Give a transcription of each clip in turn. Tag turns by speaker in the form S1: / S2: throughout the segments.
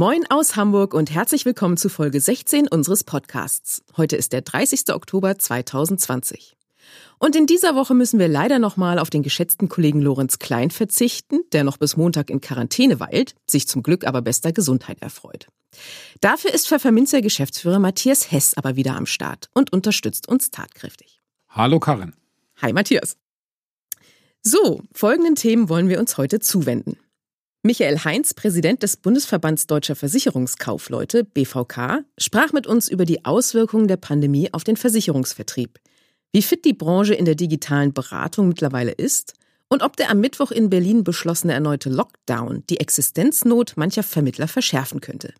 S1: Moin aus Hamburg und herzlich willkommen zu Folge 16 unseres Podcasts. Heute ist der 30. Oktober 2020. Und in dieser Woche müssen wir leider nochmal auf den geschätzten Kollegen Lorenz Klein verzichten, der noch bis Montag in Quarantäne weilt, sich zum Glück aber bester Gesundheit erfreut. Dafür ist Pfefferminzer Geschäftsführer Matthias Hess aber wieder am Start und unterstützt uns tatkräftig.
S2: Hallo Karin.
S1: Hi Matthias. So, folgenden Themen wollen wir uns heute zuwenden. Michael Heinz, Präsident des Bundesverbands Deutscher Versicherungskaufleute, BVK, sprach mit uns über die Auswirkungen der Pandemie auf den Versicherungsvertrieb, wie fit die Branche in der digitalen Beratung mittlerweile ist und ob der am Mittwoch in Berlin beschlossene erneute Lockdown die Existenznot mancher Vermittler verschärfen könnte.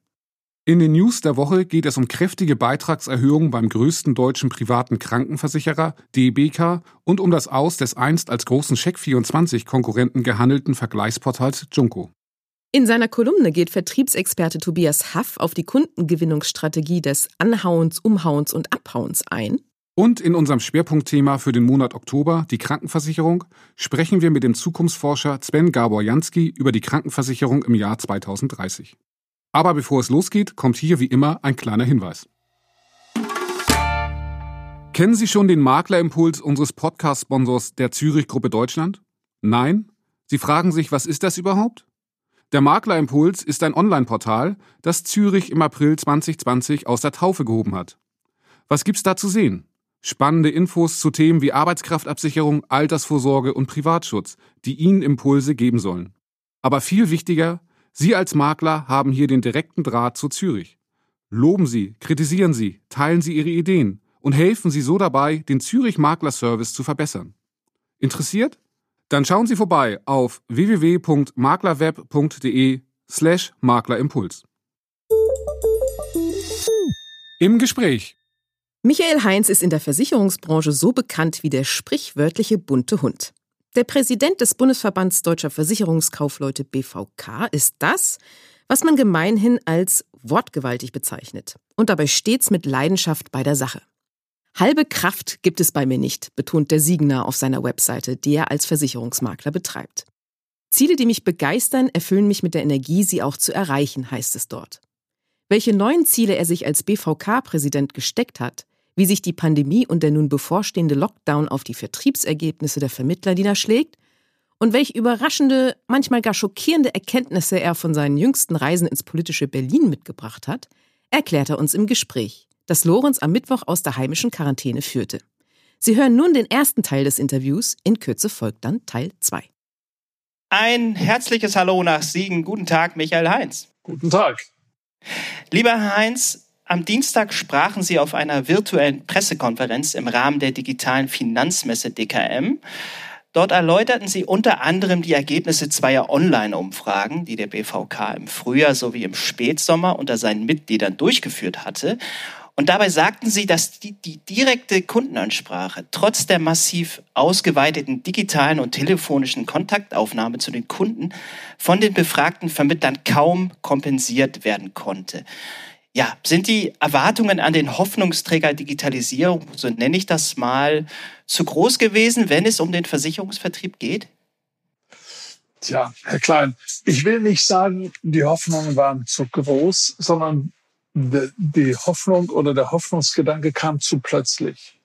S2: In den News der Woche geht es um kräftige Beitragserhöhungen beim größten deutschen privaten Krankenversicherer DBK und um das Aus des einst als großen Check24-Konkurrenten gehandelten Vergleichsportals Junko.
S1: In seiner Kolumne geht Vertriebsexperte Tobias Haff auf die Kundengewinnungsstrategie des Anhauens, Umhauens und Abhauens ein.
S2: Und in unserem Schwerpunktthema für den Monat Oktober, die Krankenversicherung, sprechen wir mit dem Zukunftsforscher Sven Gabor Jansky über die Krankenversicherung im Jahr 2030. Aber bevor es losgeht, kommt hier wie immer ein kleiner Hinweis. Kennen Sie schon den Maklerimpuls unseres Podcast-Sponsors der Zürich Gruppe Deutschland? Nein? Sie fragen sich, was ist das überhaupt? Der Maklerimpuls ist ein Online-Portal, das Zürich im April 2020 aus der Taufe gehoben hat. Was gibt's da zu sehen? Spannende Infos zu Themen wie Arbeitskraftabsicherung, Altersvorsorge und Privatschutz, die Ihnen Impulse geben sollen. Aber viel wichtiger, Sie als Makler haben hier den direkten Draht zu Zürich. Loben Sie, kritisieren Sie, teilen Sie Ihre Ideen und helfen Sie so dabei, den Zürich Makler Service zu verbessern. Interessiert? Dann schauen Sie vorbei auf www.maklerweb.de slash Maklerimpuls. Im Gespräch.
S1: Michael Heinz ist in der Versicherungsbranche so bekannt wie der sprichwörtliche bunte Hund. Der Präsident des Bundesverbands Deutscher Versicherungskaufleute BVK ist das, was man gemeinhin als wortgewaltig bezeichnet und dabei stets mit Leidenschaft bei der Sache. Halbe Kraft gibt es bei mir nicht, betont der Siegner auf seiner Webseite, die er als Versicherungsmakler betreibt. Ziele, die mich begeistern, erfüllen mich mit der Energie, sie auch zu erreichen, heißt es dort. Welche neuen Ziele er sich als BVK-Präsident gesteckt hat, wie sich die Pandemie und der nun bevorstehende Lockdown auf die Vertriebsergebnisse der Vermittler niederschlägt und welche überraschende, manchmal gar schockierende Erkenntnisse er von seinen jüngsten Reisen ins politische Berlin mitgebracht hat, erklärt er uns im Gespräch, das Lorenz am Mittwoch aus der heimischen Quarantäne führte. Sie hören nun den ersten Teil des Interviews, in Kürze folgt dann Teil 2.
S3: Ein herzliches Hallo nach Siegen. Guten Tag, Michael Heinz.
S4: Guten Tag.
S3: Lieber Herr Heinz, am Dienstag sprachen Sie auf einer virtuellen Pressekonferenz im Rahmen der digitalen Finanzmesse DKM. Dort erläuterten Sie unter anderem die Ergebnisse zweier Online-Umfragen, die der BVK im Frühjahr sowie im Spätsommer unter seinen Mitgliedern durchgeführt hatte. Und dabei sagten Sie, dass die, die, direkte Kundenansprache trotz der massiv ausgeweiteten digitalen und telefonischen Kontaktaufnahme zu den Kunden von den befragten Vermittlern kaum kompensiert werden konnte. Ja, sind die Erwartungen an den Hoffnungsträger Digitalisierung, so nenne ich das mal, zu groß gewesen, wenn es um den Versicherungsvertrieb geht?
S4: Tja, Herr Klein, ich will nicht sagen, die Hoffnungen waren zu groß, sondern die Hoffnung oder der Hoffnungsgedanke kam zu plötzlich.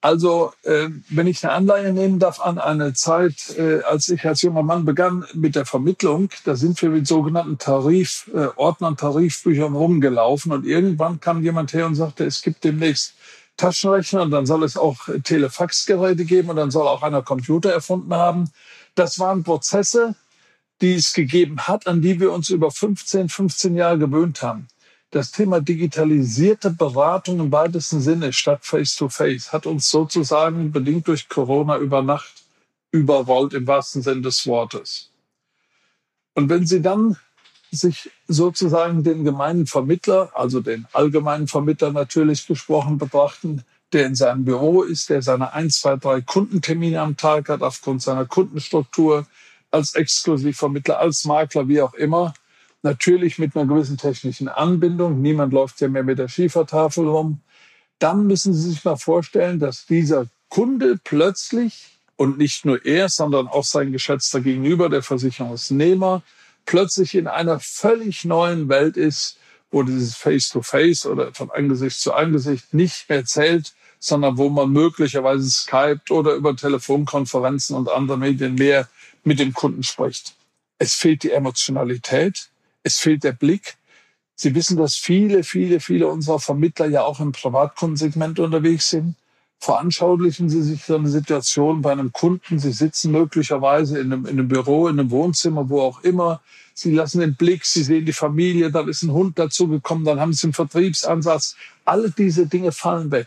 S4: Also, äh, wenn ich eine Anleihe nehmen darf an eine Zeit, äh, als ich als junger Mann begann mit der Vermittlung, da sind wir mit sogenannten Tarif, äh, Tarifbüchern rumgelaufen und irgendwann kam jemand her und sagte, es gibt demnächst Taschenrechner und dann soll es auch Telefaxgeräte geben und dann soll auch einer Computer erfunden haben. Das waren Prozesse, die es gegeben hat, an die wir uns über 15, 15 Jahre gewöhnt haben das Thema digitalisierte Beratung im weitesten Sinne statt Face-to-Face -face hat uns sozusagen bedingt durch Corona über Nacht überrollt im wahrsten Sinne des Wortes. Und wenn Sie dann sich sozusagen den gemeinen Vermittler, also den allgemeinen Vermittler natürlich gesprochen betrachten, der in seinem Büro ist, der seine ein, zwei, drei Kundentermine am Tag hat aufgrund seiner Kundenstruktur, als Exklusivvermittler, als Makler, wie auch immer. Natürlich mit einer gewissen technischen Anbindung. Niemand läuft ja mehr mit der Schiefertafel rum. Dann müssen Sie sich mal vorstellen, dass dieser Kunde plötzlich und nicht nur er, sondern auch sein geschätzter Gegenüber, der Versicherungsnehmer, plötzlich in einer völlig neuen Welt ist, wo dieses Face-to-Face -face oder von Angesicht zu Angesicht nicht mehr zählt, sondern wo man möglicherweise Skype oder über Telefonkonferenzen und andere Medien mehr mit dem Kunden spricht. Es fehlt die Emotionalität, es fehlt der Blick. Sie wissen, dass viele, viele, viele unserer Vermittler ja auch im Privatkundensegment unterwegs sind. Veranschaulichen Sie sich so eine Situation bei einem Kunden. Sie sitzen möglicherweise in einem, in einem Büro, in einem Wohnzimmer, wo auch immer. Sie lassen den Blick, Sie sehen die Familie, dann ist ein Hund dazugekommen, dann haben Sie einen Vertriebsansatz. Alle diese Dinge fallen weg.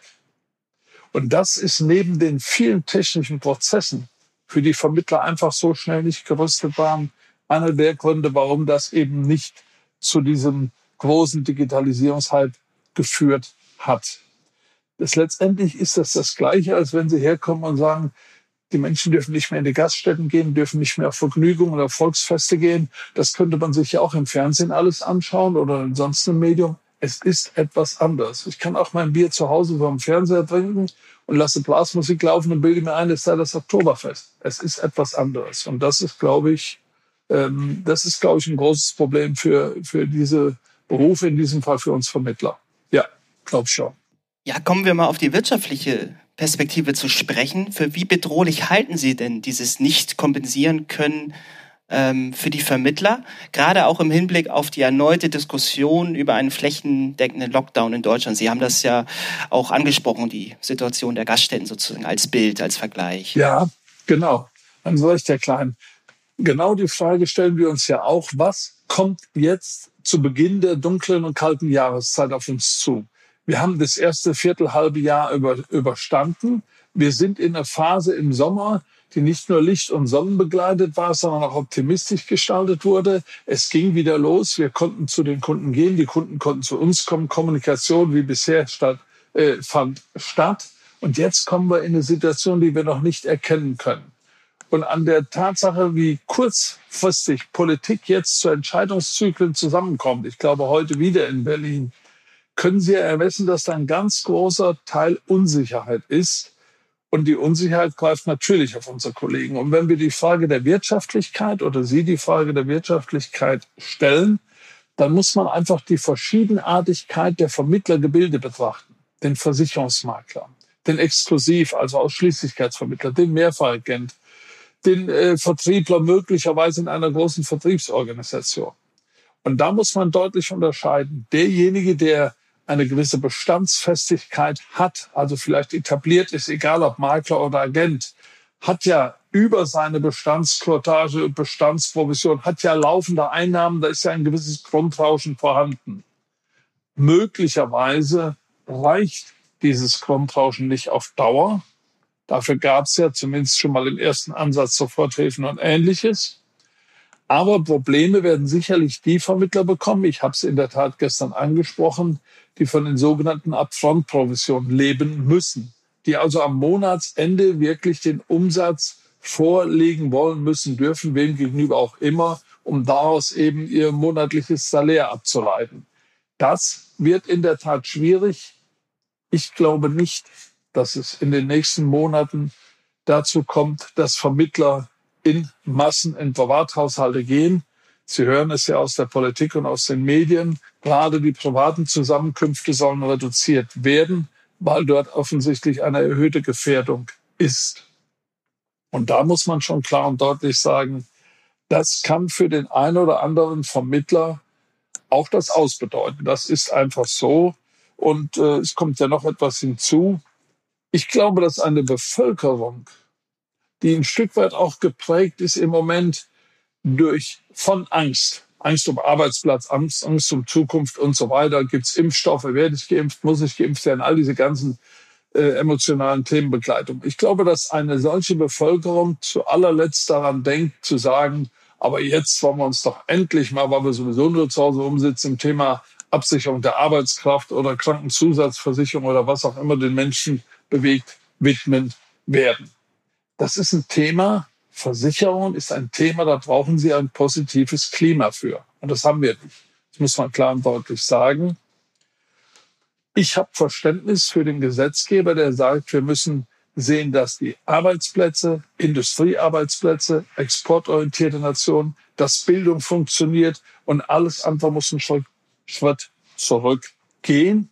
S4: Und das ist neben den vielen technischen Prozessen, für die Vermittler einfach so schnell nicht gerüstet waren, einer der Gründe, warum das eben nicht zu diesem großen Digitalisierungshype geführt hat. Das letztendlich ist das das Gleiche, als wenn Sie herkommen und sagen, die Menschen dürfen nicht mehr in die Gaststätten gehen, dürfen nicht mehr auf Vergnügungen oder Volksfeste gehen. Das könnte man sich ja auch im Fernsehen alles anschauen oder in sonst einem Medium. Es ist etwas anders. Ich kann auch mein Bier zu Hause vor dem Fernseher trinken und lasse Blasmusik laufen und bilde mir ein, es sei das Oktoberfest. Es ist etwas anderes. Und das ist, glaube ich, ähm, das ist, glaube ich, ein großes Problem für, für diese Berufe, in diesem Fall für uns Vermittler. Ja, glaube ich schon.
S3: Ja, kommen wir mal auf die wirtschaftliche Perspektive zu sprechen. Für wie bedrohlich halten Sie denn dieses nicht kompensieren können ähm, für die Vermittler? Gerade auch im Hinblick auf die erneute Diskussion über einen flächendeckenden Lockdown in Deutschland. Sie haben das ja auch angesprochen, die Situation der Gaststätten sozusagen als Bild, als Vergleich.
S4: Ja, genau. Dann soll ich der Kleinen. Genau die Frage stellen wir uns ja auch. Was kommt jetzt zu Beginn der dunklen und kalten Jahreszeit auf uns zu? Wir haben das erste Viertelhalbe Jahr über, überstanden. Wir sind in einer Phase im Sommer, die nicht nur Licht und Sonnen begleitet war, sondern auch optimistisch gestaltet wurde. Es ging wieder los. Wir konnten zu den Kunden gehen. Die Kunden konnten zu uns kommen. Kommunikation wie bisher statt, äh, fand statt. Und jetzt kommen wir in eine Situation, die wir noch nicht erkennen können. Und an der Tatsache, wie kurzfristig Politik jetzt zu Entscheidungszyklen zusammenkommt, ich glaube heute wieder in Berlin, können Sie ermessen, dass da ein ganz großer Teil Unsicherheit ist. Und die Unsicherheit greift natürlich auf unsere Kollegen. Und wenn wir die Frage der Wirtschaftlichkeit oder Sie die Frage der Wirtschaftlichkeit stellen, dann muss man einfach die Verschiedenartigkeit der Vermittlergebilde betrachten. Den Versicherungsmakler, den Exklusiv, also Ausschließlichkeitsvermittler, den Mehrfachagent, den äh, Vertriebler möglicherweise in einer großen Vertriebsorganisation. Und da muss man deutlich unterscheiden. Derjenige, der eine gewisse Bestandsfestigkeit hat, also vielleicht etabliert ist, egal ob Makler oder Agent, hat ja über seine Bestandsquotage und Bestandsprovision, hat ja laufende Einnahmen, da ist ja ein gewisses Grundrauschen vorhanden. Möglicherweise reicht dieses Grundrauschen nicht auf Dauer. Dafür gab es ja zumindest schon mal im ersten Ansatz Soforthilfen und ähnliches. Aber Probleme werden sicherlich die Vermittler bekommen. Ich habe es in der Tat gestern angesprochen, die von den sogenannten Upfront-Provisionen leben müssen, die also am Monatsende wirklich den Umsatz vorlegen wollen müssen, dürfen, wem gegenüber auch immer, um daraus eben ihr monatliches Salär abzuleiten. Das wird in der Tat schwierig. Ich glaube nicht, dass es in den nächsten Monaten dazu kommt, dass Vermittler in Massen in Privathaushalte gehen. Sie hören es ja aus der Politik und aus den Medien. Gerade die privaten Zusammenkünfte sollen reduziert werden, weil dort offensichtlich eine erhöhte Gefährdung ist. Und da muss man schon klar und deutlich sagen, das kann für den einen oder anderen Vermittler auch das ausbedeuten. Das ist einfach so. Und äh, es kommt ja noch etwas hinzu. Ich glaube, dass eine Bevölkerung, die ein Stück weit auch geprägt ist im Moment durch von Angst, Angst um Arbeitsplatz, Angst, Angst um Zukunft und so weiter. Gibt es Impfstoffe? Werde ich geimpft? Muss ich geimpft werden? All diese ganzen äh, emotionalen Themenbegleitung. Ich glaube, dass eine solche Bevölkerung zu allerletzt daran denkt, zu sagen, aber jetzt wollen wir uns doch endlich mal, weil wir sowieso nur zu Hause umsitzen, im Thema Absicherung der Arbeitskraft oder Krankenzusatzversicherung oder was auch immer den Menschen bewegt, widmen werden. Das ist ein Thema, Versicherung ist ein Thema, da brauchen Sie ein positives Klima für. Und das haben wir nicht. Das muss man klar und deutlich sagen. Ich habe Verständnis für den Gesetzgeber, der sagt, wir müssen sehen, dass die Arbeitsplätze, Industriearbeitsplätze, exportorientierte Nationen, dass Bildung funktioniert und alles andere muss einen Schritt zurückgehen.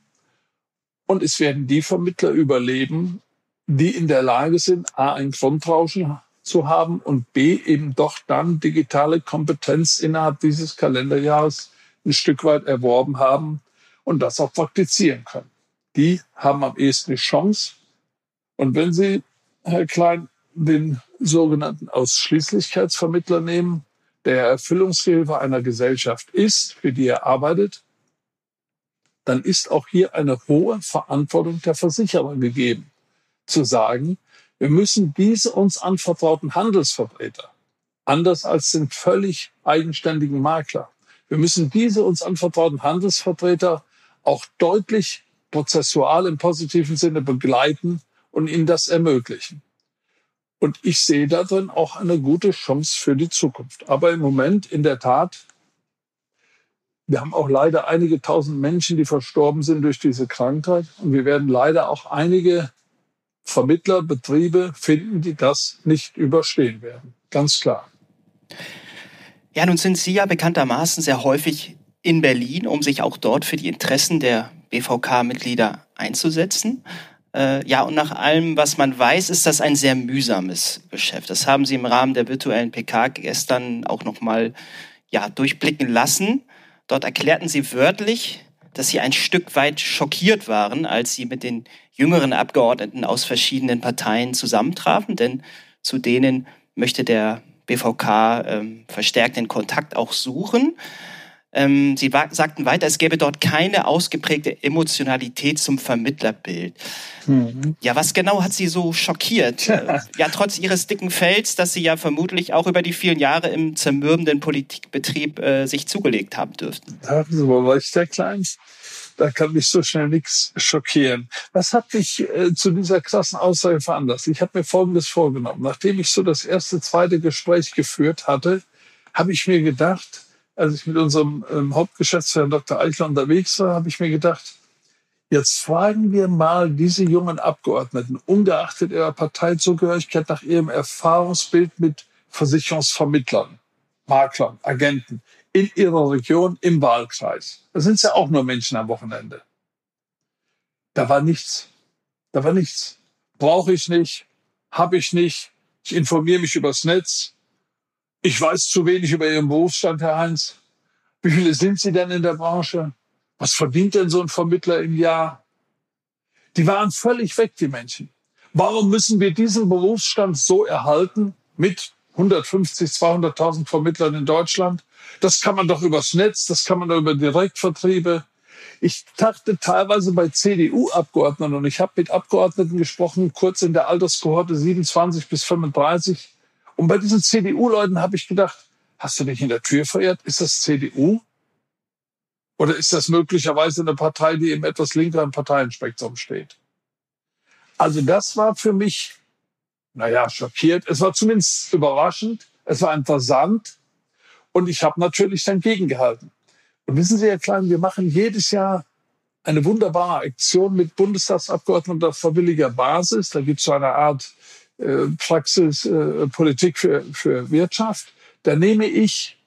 S4: Und es werden die Vermittler überleben, die in der Lage sind, A, ein Grundrauschen zu haben und B, eben doch dann digitale Kompetenz innerhalb dieses Kalenderjahres ein Stück weit erworben haben und das auch praktizieren können. Die haben am ehesten die Chance. Und wenn Sie, Herr Klein, den sogenannten Ausschließlichkeitsvermittler nehmen, der Erfüllungshilfe einer Gesellschaft ist, für die er arbeitet, dann ist auch hier eine hohe Verantwortung der Versicherer gegeben, zu sagen, wir müssen diese uns anvertrauten Handelsvertreter, anders als den völlig eigenständigen Makler, wir müssen diese uns anvertrauten Handelsvertreter auch deutlich prozessual im positiven Sinne begleiten und ihnen das ermöglichen. Und ich sehe darin auch eine gute Chance für die Zukunft. Aber im Moment in der Tat wir haben auch leider einige tausend Menschen, die verstorben sind durch diese Krankheit. Und wir werden leider auch einige Vermittler, Betriebe finden, die das nicht überstehen werden. Ganz klar.
S3: Ja, nun sind Sie ja bekanntermaßen sehr häufig in Berlin, um sich auch dort für die Interessen der BVK-Mitglieder einzusetzen. Äh, ja, und nach allem, was man weiß, ist das ein sehr mühsames Geschäft. Das haben Sie im Rahmen der virtuellen PK gestern auch nochmal ja, durchblicken lassen. Dort erklärten sie wörtlich, dass sie ein Stück weit schockiert waren, als sie mit den jüngeren Abgeordneten aus verschiedenen Parteien zusammentrafen, denn zu denen möchte der BVK ähm, verstärkt den Kontakt auch suchen. Ähm, sie sagten weiter, es gäbe dort keine ausgeprägte Emotionalität zum Vermittlerbild. Mhm. Ja, was genau hat Sie so schockiert? ja, trotz Ihres dicken Fells, das Sie ja vermutlich auch über die vielen Jahre im zermürbenden Politikbetrieb äh, sich zugelegt haben dürften.
S4: Da haben Sie wohl recht, Herr Klein. Da kann mich so schnell nichts schockieren. Was hat mich äh, zu dieser krassen Aussage veranlasst? Ich habe mir Folgendes vorgenommen. Nachdem ich so das erste, zweite Gespräch geführt hatte, habe ich mir gedacht, als ich mit unserem ähm, Hauptgeschäftsführer Dr. Eichler unterwegs war, habe ich mir gedacht, jetzt fragen wir mal diese jungen Abgeordneten, ungeachtet ihrer Parteizugehörigkeit, nach ihrem Erfahrungsbild mit Versicherungsvermittlern, Maklern, Agenten in ihrer Region, im Wahlkreis. Da sind ja auch nur Menschen am Wochenende. Da war nichts. Da war nichts. Brauche ich nicht, habe ich nicht. Ich informiere mich übers Netz. Ich weiß zu wenig über Ihren Berufsstand, Herr Heinz. Wie viele sind Sie denn in der Branche? Was verdient denn so ein Vermittler im Jahr? Die waren völlig weg, die Menschen. Warum müssen wir diesen Berufsstand so erhalten mit 150, 200.000 Vermittlern in Deutschland? Das kann man doch übers Netz, das kann man doch über Direktvertriebe. Ich dachte teilweise bei CDU-Abgeordneten und ich habe mit Abgeordneten gesprochen, kurz in der Alterskohorte 27 bis 35, und bei diesen CDU-Leuten habe ich gedacht, hast du dich in der Tür verirrt? Ist das CDU? Oder ist das möglicherweise eine Partei, die im etwas linkeren Parteienspektrum steht? Also das war für mich, naja, schockiert. Es war zumindest überraschend. Es war interessant. Und ich habe natürlich dann gegengehalten. Und wissen Sie, Herr Klein, wir machen jedes Jahr eine wunderbare Aktion mit Bundestagsabgeordneten auf verwilliger Basis. Da gibt es so eine Art Praxis äh, Politik für, für Wirtschaft, da nehme ich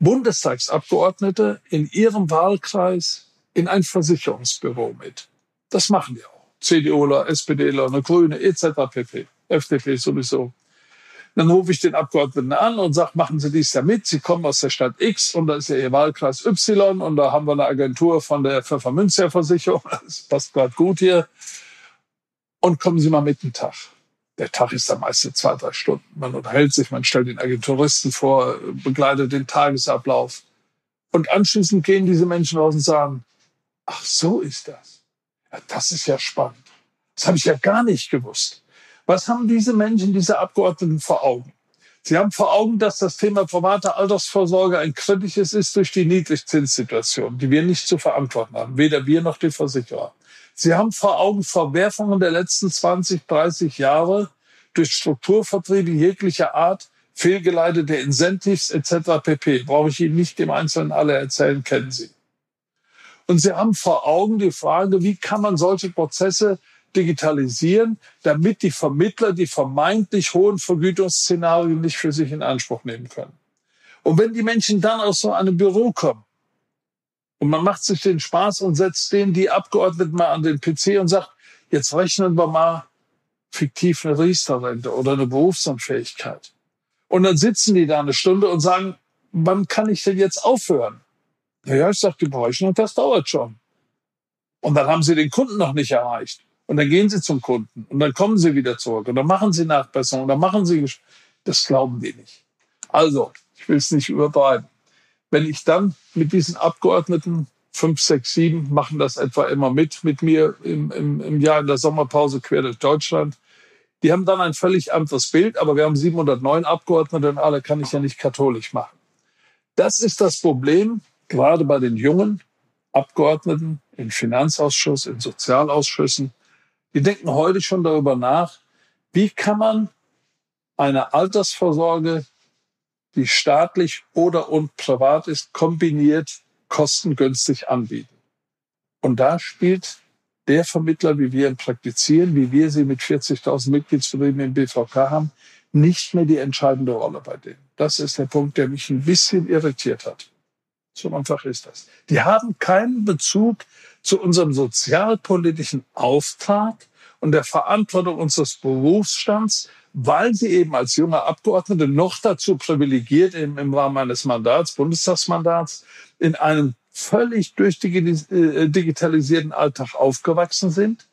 S4: Bundestagsabgeordnete in ihrem Wahlkreis in ein Versicherungsbüro mit. Das machen die auch. CDUler, SPDler, eine Grüne etc. pp. FDP sowieso. Dann rufe ich den Abgeordneten an und sage, machen Sie dies da mit. Sie kommen aus der Stadt X und da ist ja Ihr Wahlkreis Y und da haben wir eine Agentur von der Pfeffermünzerversicherung. Das passt gerade gut hier. Und kommen Sie mal mit den Tag der Tag ist dann meistens zwei, drei Stunden. Man unterhält sich, man stellt den Agenturisten vor, begleitet den Tagesablauf. Und anschließend gehen diese Menschen raus und sagen, ach, so ist das. Ja, das ist ja spannend. Das habe ich ja gar nicht gewusst. Was haben diese Menschen, diese Abgeordneten vor Augen? Sie haben vor Augen, dass das Thema private Altersvorsorge ein kritisches ist durch die Niedrigzinssituation, die wir nicht zu verantworten haben, weder wir noch die Versicherer. Sie haben vor Augen Verwerfungen der letzten 20, 30 Jahre durch Strukturvertriebe jeglicher Art, fehlgeleitete Incentives etc. pp. Brauche ich Ihnen nicht im Einzelnen alle erzählen, kennen Sie. Und Sie haben vor Augen die Frage, wie kann man solche Prozesse digitalisieren, damit die Vermittler die vermeintlich hohen Vergütungsszenarien nicht für sich in Anspruch nehmen können. Und wenn die Menschen dann aus so einem Büro kommen und man macht sich den Spaß und setzt denen die Abgeordneten mal an den PC und sagt, jetzt rechnen wir mal fiktiv eine Riester-Rente oder eine Berufsunfähigkeit. Und dann sitzen die da eine Stunde und sagen, wann kann ich denn jetzt aufhören? Ja, ich sage, die Berechnung, das dauert schon. Und dann haben sie den Kunden noch nicht erreicht. Und dann gehen sie zum Kunden und dann kommen sie wieder zurück und dann machen sie Nachbesserungen, dann machen sie, das glauben die nicht. Also, ich will es nicht übertreiben. Wenn ich dann mit diesen Abgeordneten, fünf, sechs, sieben, machen das etwa immer mit, mit mir im, im, im Jahr in der Sommerpause quer durch Deutschland. Die haben dann ein völlig anderes Bild, aber wir haben 709 Abgeordnete und alle kann ich ja nicht katholisch machen. Das ist das Problem, gerade bei den jungen Abgeordneten im Finanzausschuss, in Sozialausschüssen, die denken heute schon darüber nach, wie kann man eine Altersvorsorge, die staatlich oder und privat ist, kombiniert kostengünstig anbieten. Und da spielt der Vermittler, wie wir ihn praktizieren, wie wir sie mit 40.000 Mitgliedsbetrieben im BVK haben, nicht mehr die entscheidende Rolle bei denen. Das ist der Punkt, der mich ein bisschen irritiert hat. So einfach ist das. Die haben keinen Bezug zu unserem sozialpolitischen Auftrag und der Verantwortung unseres Berufsstands, weil sie eben als junge Abgeordnete noch dazu privilegiert im, im Rahmen eines Mandats, Bundestagsmandats, in einem völlig durchdigitalisierten äh, Alltag aufgewachsen sind.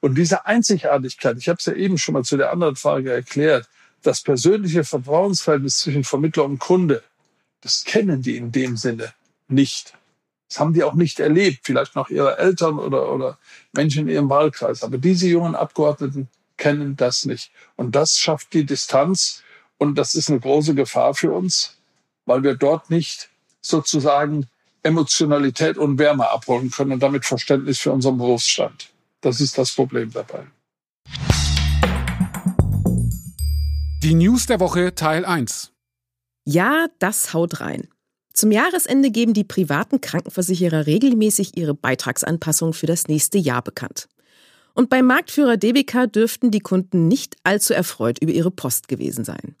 S4: Und diese Einzigartigkeit, ich habe es ja eben schon mal zu der anderen Frage erklärt, das persönliche Vertrauensverhältnis zwischen Vermittler und Kunde, das kennen die in dem Sinne nicht. Das haben die auch nicht erlebt, vielleicht noch ihre Eltern oder, oder Menschen in ihrem Wahlkreis. Aber diese jungen Abgeordneten kennen das nicht. Und das schafft die Distanz. Und das ist eine große Gefahr für uns, weil wir dort nicht sozusagen Emotionalität und Wärme abholen können und damit Verständnis für unseren Berufsstand. Das ist das Problem dabei.
S2: Die News der Woche Teil 1.
S1: Ja, das haut rein. Zum Jahresende geben die privaten Krankenversicherer regelmäßig ihre Beitragsanpassung für das nächste Jahr bekannt. Und beim Marktführer DBK dürften die Kunden nicht allzu erfreut über ihre Post gewesen sein.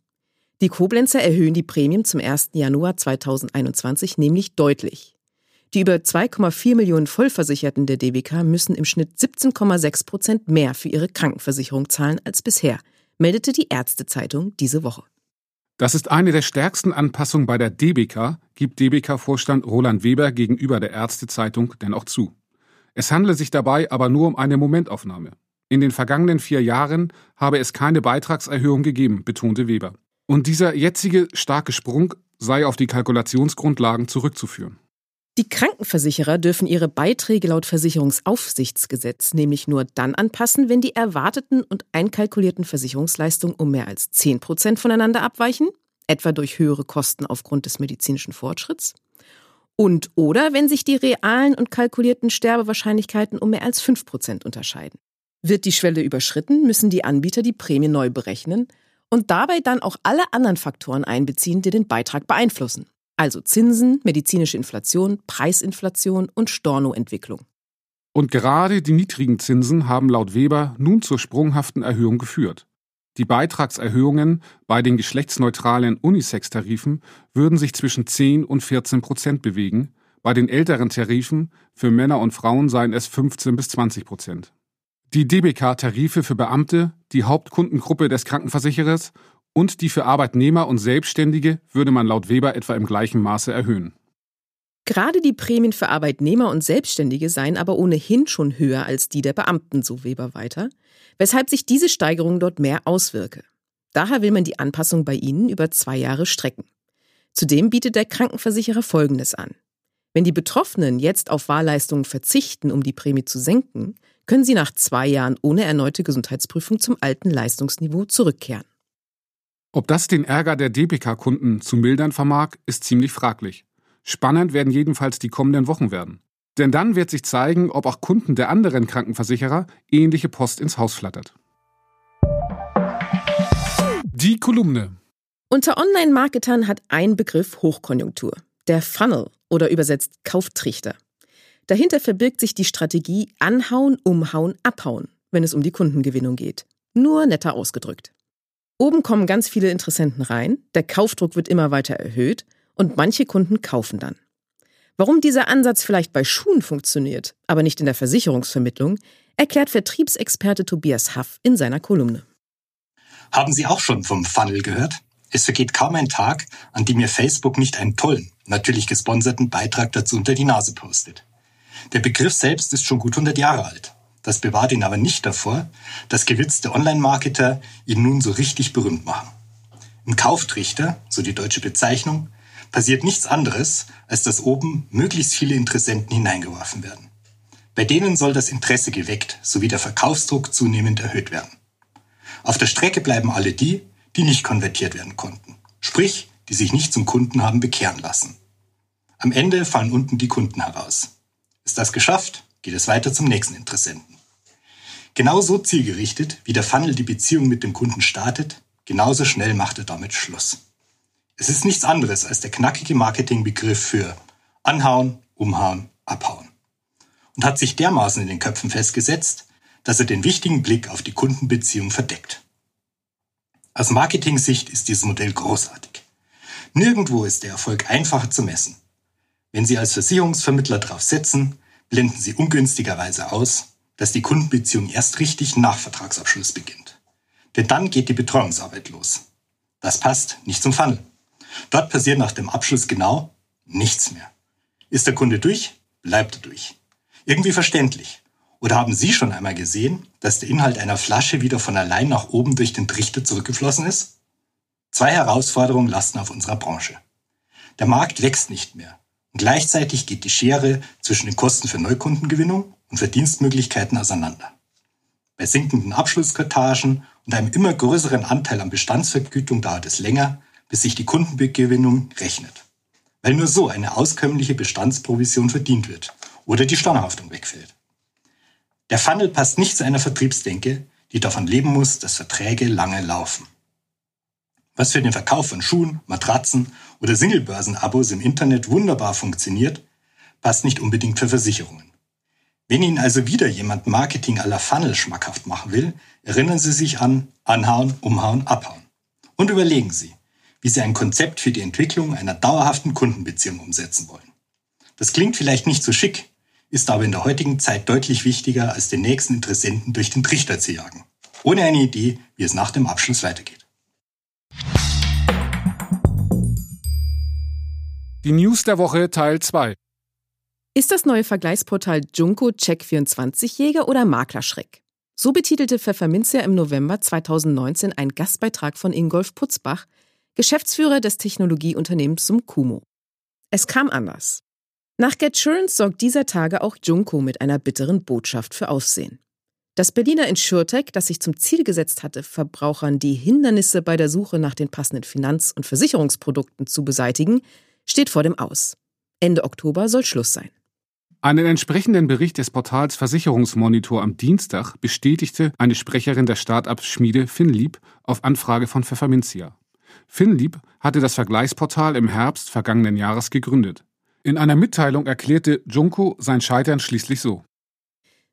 S1: Die Koblenzer erhöhen die Prämien zum 1. Januar 2021 nämlich deutlich. Die über 2,4 Millionen Vollversicherten der DBK müssen im Schnitt 17,6 Prozent mehr für ihre Krankenversicherung zahlen als bisher, meldete die Ärztezeitung diese Woche.
S2: Das ist eine der stärksten Anpassungen bei der DBK, gibt DBK-Vorstand Roland Weber gegenüber der Ärztezeitung denn auch zu. Es handle sich dabei aber nur um eine Momentaufnahme. In den vergangenen vier Jahren habe es keine Beitragserhöhung gegeben, betonte Weber. Und dieser jetzige starke Sprung sei auf die Kalkulationsgrundlagen zurückzuführen.
S1: Die Krankenversicherer dürfen ihre Beiträge laut Versicherungsaufsichtsgesetz nämlich nur dann anpassen, wenn die erwarteten und einkalkulierten Versicherungsleistungen um mehr als 10 Prozent voneinander abweichen, etwa durch höhere Kosten aufgrund des medizinischen Fortschritts, und oder wenn sich die realen und kalkulierten Sterbewahrscheinlichkeiten um mehr als 5 Prozent unterscheiden. Wird die Schwelle überschritten, müssen die Anbieter die Prämie neu berechnen und dabei dann auch alle anderen Faktoren einbeziehen, die den Beitrag beeinflussen. Also Zinsen, medizinische Inflation, Preisinflation und Stornoentwicklung.
S2: Und gerade die niedrigen Zinsen haben laut Weber nun zur sprunghaften Erhöhung geführt. Die Beitragserhöhungen bei den geschlechtsneutralen Unisex-Tarifen würden sich zwischen 10 und 14 Prozent bewegen, bei den älteren Tarifen für Männer und Frauen seien es 15 bis 20 Prozent. Die DBK-Tarife für Beamte, die Hauptkundengruppe des Krankenversicherers und die für Arbeitnehmer und Selbstständige würde man laut Weber etwa im gleichen Maße erhöhen.
S1: Gerade die Prämien für Arbeitnehmer und Selbstständige seien aber ohnehin schon höher als die der Beamten, so Weber weiter, weshalb sich diese Steigerung dort mehr auswirke. Daher will man die Anpassung bei ihnen über zwei Jahre strecken. Zudem bietet der Krankenversicherer Folgendes an. Wenn die Betroffenen jetzt auf Wahlleistungen verzichten, um die Prämie zu senken, können sie nach zwei Jahren ohne erneute Gesundheitsprüfung zum alten Leistungsniveau zurückkehren.
S2: Ob das den Ärger der DPK-Kunden zu mildern vermag, ist ziemlich fraglich. Spannend werden jedenfalls die kommenden Wochen werden. Denn dann wird sich zeigen, ob auch Kunden der anderen Krankenversicherer ähnliche Post ins Haus flattert. Die Kolumne.
S1: Unter Online-Marketern hat ein Begriff Hochkonjunktur. Der Funnel oder übersetzt Kauftrichter. Dahinter verbirgt sich die Strategie Anhauen, Umhauen, Abhauen, wenn es um die Kundengewinnung geht. Nur netter ausgedrückt. Oben kommen ganz viele Interessenten rein, der Kaufdruck wird immer weiter erhöht und manche Kunden kaufen dann. Warum dieser Ansatz vielleicht bei Schuhen funktioniert, aber nicht in der Versicherungsvermittlung, erklärt Vertriebsexperte Tobias Haff in seiner Kolumne.
S5: Haben Sie auch schon vom Funnel gehört? Es vergeht kaum ein Tag, an dem mir Facebook nicht einen tollen, natürlich gesponserten Beitrag dazu unter die Nase postet. Der Begriff selbst ist schon gut 100 Jahre alt. Das bewahrt ihn aber nicht davor, dass gewitzte Online-Marketer ihn nun so richtig berühmt machen. Im Kauftrichter, so die deutsche Bezeichnung, passiert nichts anderes, als dass oben möglichst viele Interessenten hineingeworfen werden. Bei denen soll das Interesse geweckt sowie der Verkaufsdruck zunehmend erhöht werden. Auf der Strecke bleiben alle die, die nicht konvertiert werden konnten, sprich, die sich nicht zum Kunden haben bekehren lassen. Am Ende fallen unten die Kunden heraus. Ist das geschafft, geht es weiter zum nächsten Interessenten. Genauso zielgerichtet, wie der Funnel die Beziehung mit dem Kunden startet, genauso schnell macht er damit Schluss. Es ist nichts anderes als der knackige Marketingbegriff für anhauen, umhauen, abhauen. Und hat sich dermaßen in den Köpfen festgesetzt, dass er den wichtigen Blick auf die Kundenbeziehung verdeckt. Aus Marketing-Sicht ist dieses Modell großartig. Nirgendwo ist der Erfolg einfacher zu messen. Wenn Sie als Versicherungsvermittler darauf setzen, blenden Sie ungünstigerweise aus, dass die Kundenbeziehung erst richtig nach Vertragsabschluss beginnt. Denn dann geht die Betreuungsarbeit los. Das passt nicht zum Funnel. Dort passiert nach dem Abschluss genau nichts mehr. Ist der Kunde durch, bleibt er durch. Irgendwie verständlich. Oder haben Sie schon einmal gesehen, dass der Inhalt einer Flasche wieder von allein nach oben durch den Trichter zurückgeflossen ist? Zwei Herausforderungen lasten auf unserer Branche. Der Markt wächst nicht mehr. Und gleichzeitig geht die Schere zwischen den Kosten für Neukundengewinnung und Verdienstmöglichkeiten auseinander. Bei sinkenden Abschlusskartagen und einem immer größeren Anteil an Bestandsvergütung dauert es länger, bis sich die Kundengewinnung rechnet. Weil nur so eine auskömmliche Bestandsprovision verdient wird oder die Stornohaftung wegfällt. Der Funnel passt nicht zu einer Vertriebsdenke, die davon leben muss, dass Verträge lange laufen. Was für den Verkauf von Schuhen, Matratzen oder Singlebörsen-Abos im Internet wunderbar funktioniert, passt nicht unbedingt für Versicherungen. Wenn Ihnen also wieder jemand Marketing à la Funnel schmackhaft machen will, erinnern Sie sich an Anhauen, Umhauen, Abhauen. Und überlegen Sie, wie Sie ein Konzept für die Entwicklung einer dauerhaften Kundenbeziehung umsetzen wollen. Das klingt vielleicht nicht so schick, ist aber in der heutigen Zeit deutlich wichtiger, als den nächsten Interessenten durch den Trichter zu jagen. Ohne eine Idee, wie es nach dem Abschluss weitergeht.
S2: Die News der Woche Teil 2.
S1: Ist das neue Vergleichsportal Junko Check24-Jäger oder Maklerschreck? So betitelte Pfefferminzia im November 2019 ein Gastbeitrag von Ingolf Putzbach, Geschäftsführer des Technologieunternehmens Sumkumo. Es kam anders. Nach GetSurance sorgt dieser Tage auch Junko mit einer bitteren Botschaft für Aufsehen. Das Berliner InsurTech, das sich zum Ziel gesetzt hatte, Verbrauchern die Hindernisse bei der Suche nach den passenden Finanz- und Versicherungsprodukten zu beseitigen, steht vor dem Aus. Ende Oktober soll Schluss sein.
S2: Einen entsprechenden Bericht des Portals Versicherungsmonitor am Dienstag bestätigte eine Sprecherin der Start-up-Schmiede Finlieb auf Anfrage von Pfefferminzia. Finlieb hatte das Vergleichsportal im Herbst vergangenen Jahres gegründet. In einer Mitteilung erklärte Junko sein Scheitern schließlich so.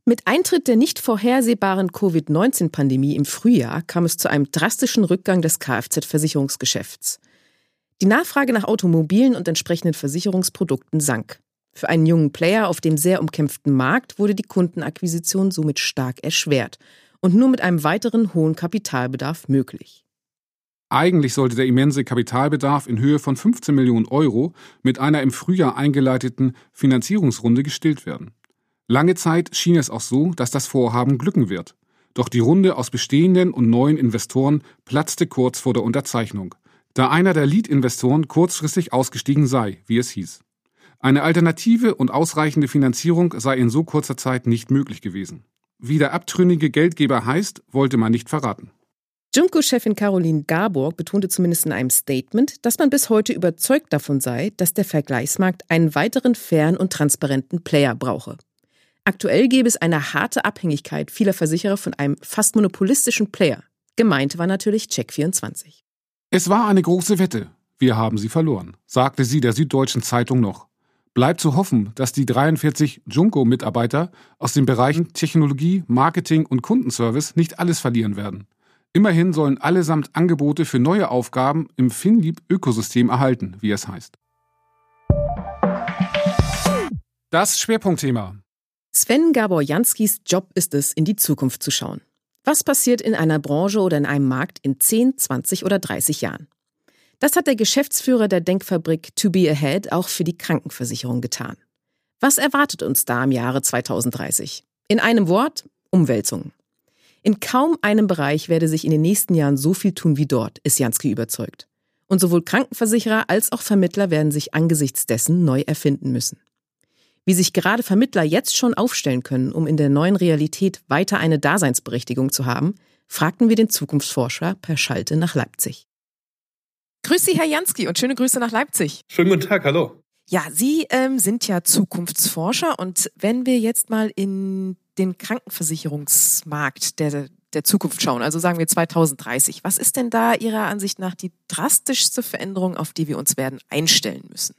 S1: Mit Eintritt der nicht vorhersehbaren Covid-19-Pandemie im Frühjahr kam es zu einem drastischen Rückgang des Kfz-Versicherungsgeschäfts. Die Nachfrage nach Automobilen und entsprechenden Versicherungsprodukten sank. Für einen jungen Player auf dem sehr umkämpften Markt wurde die Kundenakquisition somit stark erschwert und nur mit einem weiteren hohen Kapitalbedarf möglich.
S2: Eigentlich sollte der immense Kapitalbedarf in Höhe von 15 Millionen Euro mit einer im Frühjahr eingeleiteten Finanzierungsrunde gestillt werden. Lange Zeit schien es auch so, dass das Vorhaben glücken wird. Doch die Runde aus bestehenden und neuen Investoren platzte kurz vor der Unterzeichnung, da einer der Lead-Investoren kurzfristig ausgestiegen sei, wie es hieß. Eine alternative und ausreichende Finanzierung sei in so kurzer Zeit nicht möglich gewesen. Wie der abtrünnige Geldgeber heißt, wollte man nicht verraten.
S1: Junko-Chefin Caroline Garborg betonte zumindest in einem Statement, dass man bis heute überzeugt davon sei, dass der Vergleichsmarkt einen weiteren fairen und transparenten Player brauche. Aktuell gäbe es eine harte Abhängigkeit vieler Versicherer von einem fast monopolistischen Player. Gemeint war natürlich Check24.
S2: Es war eine große Wette. Wir haben sie verloren, sagte sie der Süddeutschen Zeitung noch. Bleibt zu hoffen, dass die 43 Junko-Mitarbeiter aus den Bereichen Technologie, Marketing und Kundenservice nicht alles verlieren werden. Immerhin sollen allesamt Angebote für neue Aufgaben im FinLeap-Ökosystem erhalten, wie es heißt. Das Schwerpunktthema.
S1: Sven Gabor-Janskis Job ist es, in die Zukunft zu schauen. Was passiert in einer Branche oder in einem Markt in 10, 20 oder 30 Jahren? Das hat der Geschäftsführer der Denkfabrik To Be Ahead auch für die Krankenversicherung getan. Was erwartet uns da im Jahre 2030? In einem Wort, Umwälzungen. In kaum einem Bereich werde sich in den nächsten Jahren so viel tun wie dort, ist Jansky überzeugt. Und sowohl Krankenversicherer als auch Vermittler werden sich angesichts dessen neu erfinden müssen. Wie sich gerade Vermittler jetzt schon aufstellen können, um in der neuen Realität weiter eine Daseinsberechtigung zu haben, fragten wir den Zukunftsforscher per Schalte nach Leipzig. Grüß Sie, Herr Jansky, und schöne Grüße nach Leipzig.
S6: Schönen guten Tag, hallo.
S1: Ja, Sie ähm, sind ja Zukunftsforscher und wenn wir jetzt mal in den Krankenversicherungsmarkt der, der Zukunft schauen, also sagen wir 2030, was ist denn da Ihrer Ansicht nach die drastischste Veränderung, auf die wir uns werden einstellen müssen?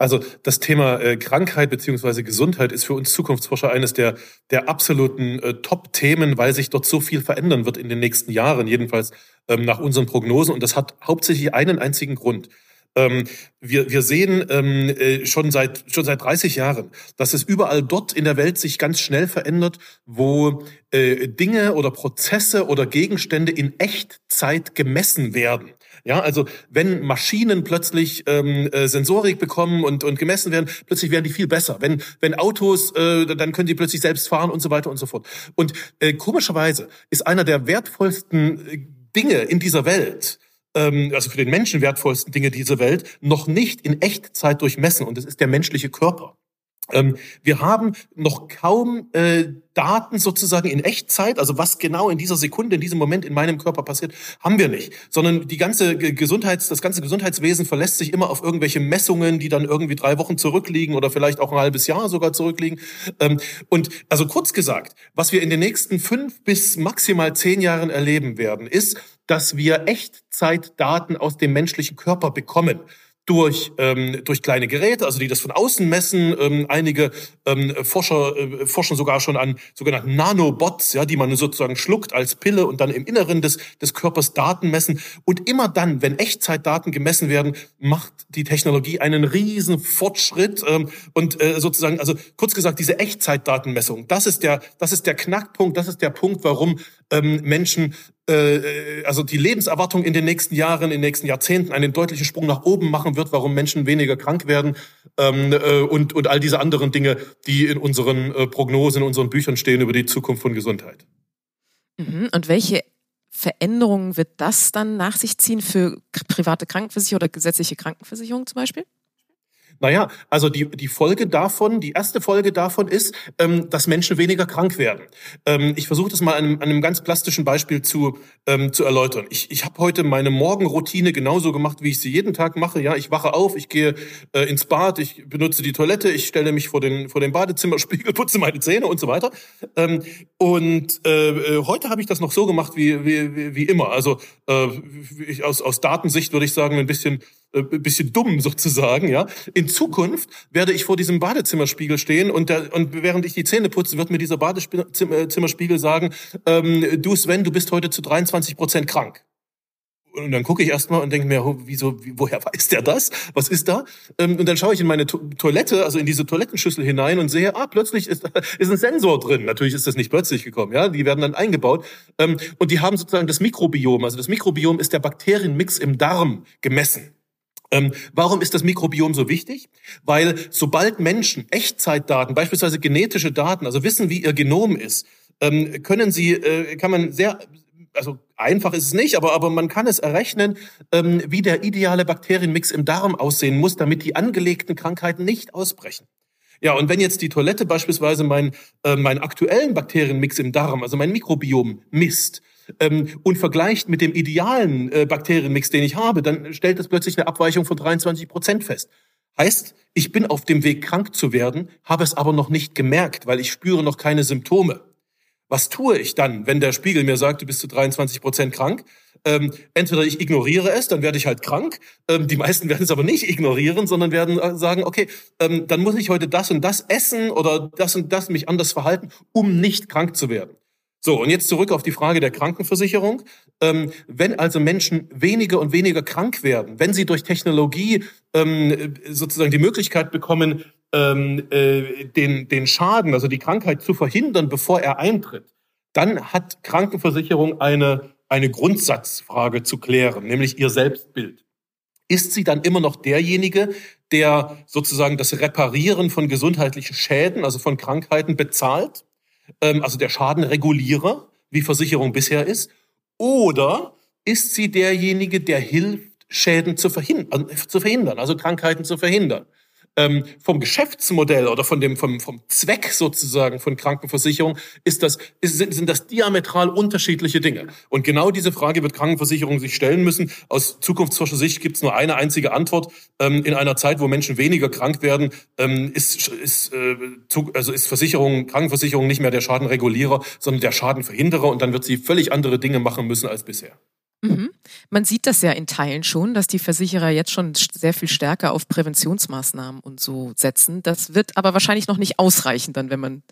S6: Also das Thema äh, Krankheit beziehungsweise Gesundheit ist für uns Zukunftsforscher eines der, der absoluten äh, Top-Themen, weil sich dort so viel verändern wird in den nächsten Jahren, jedenfalls ähm, nach unseren Prognosen. Und das hat hauptsächlich einen einzigen Grund. Ähm, wir, wir sehen ähm, äh, schon, seit, schon seit 30 Jahren, dass es überall dort in der Welt sich ganz schnell verändert, wo äh, Dinge oder Prozesse oder Gegenstände in Echtzeit gemessen werden. Ja, also wenn Maschinen plötzlich ähm, äh, Sensorik bekommen und, und gemessen werden, plötzlich werden die viel besser. Wenn, wenn Autos, äh, dann können die plötzlich selbst fahren und so weiter und so fort. Und äh, komischerweise ist einer der wertvollsten äh, Dinge in dieser Welt, ähm, also für den Menschen wertvollsten Dinge dieser Welt, noch nicht in Echtzeit durchmessen. Und das ist der menschliche Körper. Ähm, wir haben noch kaum äh, Daten sozusagen in Echtzeit, also was genau in dieser Sekunde, in diesem Moment in meinem Körper passiert, haben wir nicht, sondern die ganze Gesundheits, das ganze Gesundheitswesen verlässt sich immer auf irgendwelche Messungen, die dann irgendwie drei Wochen zurückliegen oder vielleicht auch ein halbes Jahr sogar zurückliegen. Ähm, und also kurz gesagt, was wir in den nächsten fünf bis maximal zehn Jahren erleben werden, ist, dass wir Echtzeitdaten aus dem menschlichen Körper bekommen durch, ähm, durch kleine Geräte, also die das von außen messen. Ähm, einige ähm, Forscher äh, forschen sogar schon an sogenannten Nanobots, ja, die man sozusagen schluckt als Pille und dann im Inneren des, des Körpers Daten messen. Und immer dann, wenn Echtzeitdaten gemessen werden, macht die Technologie einen riesen Fortschritt. Ähm, und äh, sozusagen, also kurz gesagt, diese Echtzeitdatenmessung, das ist der, das ist der Knackpunkt, das ist der Punkt, warum ähm, Menschen äh, also die Lebenserwartung in den nächsten Jahren, in den nächsten Jahrzehnten einen deutlichen Sprung nach oben machen wird, warum Menschen weniger krank werden ähm, äh, und, und all diese anderen Dinge, die in unseren äh, Prognosen, in unseren Büchern stehen über die Zukunft von Gesundheit.
S1: Mhm. Und welche Veränderungen wird das dann nach sich ziehen für private Krankenversicherung oder gesetzliche Krankenversicherung zum Beispiel?
S6: Naja, also die, die Folge davon, die erste Folge davon ist, ähm, dass Menschen weniger krank werden. Ähm, ich versuche das mal an einem, an einem ganz plastischen Beispiel zu, ähm, zu erläutern. Ich, ich habe heute meine Morgenroutine genauso gemacht, wie ich sie jeden Tag mache. Ja, ich wache auf, ich gehe äh, ins Bad, ich benutze die Toilette, ich stelle mich vor den, vor den Badezimmerspiegel, putze meine Zähne und so weiter. Ähm, und äh, äh heute habe ich das noch so gemacht wie, wie, wie immer. Also äh, ich, aus, aus Datensicht würde ich sagen, ein bisschen äh, bisschen dumm sozusagen, ja. In Zukunft werde ich vor diesem Badezimmerspiegel stehen und, der, und während ich die Zähne putze, wird mir dieser Badezimmerspiegel sagen, ähm, du Sven, du bist heute zu 23 Prozent krank. Und dann gucke ich erstmal und denke mir, wieso, woher weiß der das? Was ist da? Ähm, und dann schaue ich in meine Toilette, also in diese Toilettenschüssel hinein und sehe, ah, plötzlich ist, ist ein Sensor drin. Natürlich ist das nicht plötzlich gekommen, ja. Die werden dann eingebaut. Ähm, und die haben sozusagen das Mikrobiom. Also das Mikrobiom ist der Bakterienmix im Darm gemessen. Ähm, warum ist das Mikrobiom so wichtig? Weil sobald Menschen Echtzeitdaten, beispielsweise genetische Daten, also wissen, wie ihr Genom ist, ähm, können sie, äh, kann man sehr, also einfach ist es nicht, aber, aber man kann es errechnen, ähm, wie der ideale Bakterienmix im Darm aussehen muss, damit die angelegten Krankheiten nicht ausbrechen. Ja, und wenn jetzt die Toilette beispielsweise mein, äh, meinen aktuellen Bakterienmix im Darm, also mein Mikrobiom misst, ähm, und vergleicht mit dem idealen äh, Bakterienmix, den ich habe, dann stellt es plötzlich eine Abweichung von 23 Prozent fest. Heißt, ich bin auf dem Weg, krank zu werden, habe es aber noch nicht gemerkt, weil ich spüre noch keine Symptome. Was tue ich dann, wenn der Spiegel mir sagt, du bist zu 23 Prozent krank? Ähm, entweder ich ignoriere es, dann werde ich halt krank. Ähm, die meisten werden es aber nicht ignorieren, sondern werden äh, sagen, okay, ähm, dann muss ich heute das und das essen oder das und das mich anders verhalten, um nicht krank zu werden. So, und jetzt zurück auf die Frage der Krankenversicherung. Ähm, wenn also Menschen weniger und weniger krank werden, wenn sie durch Technologie ähm, sozusagen die Möglichkeit bekommen, ähm, äh, den, den Schaden, also die Krankheit zu verhindern, bevor er eintritt, dann hat Krankenversicherung eine eine Grundsatzfrage zu klären, nämlich ihr Selbstbild. Ist sie dann immer noch derjenige, der sozusagen das Reparieren von gesundheitlichen Schäden, also von Krankheiten bezahlt, ähm, also der Schadenregulierer, wie Versicherung bisher ist? Oder ist sie derjenige, der hilft, Schäden zu verhindern, zu verhindern also Krankheiten zu verhindern? Ähm, vom Geschäftsmodell oder von dem vom, vom Zweck sozusagen von Krankenversicherung ist das ist, sind, sind das diametral unterschiedliche Dinge. Und genau diese Frage wird Krankenversicherung sich stellen müssen. Aus zukunftsforscher Sicht gibt es nur eine einzige Antwort. Ähm, in einer Zeit, wo Menschen weniger krank werden, ähm, ist, ist, äh, also ist Versicherung, Krankenversicherung nicht mehr der Schadenregulierer, sondern der Schadenverhinderer. Und dann wird sie völlig andere Dinge machen müssen als bisher.
S1: Mhm. Man sieht das ja in Teilen schon, dass die Versicherer jetzt schon sehr viel stärker auf Präventionsmaßnahmen und so setzen. Das wird aber wahrscheinlich noch nicht ausreichen, dann, wenn man,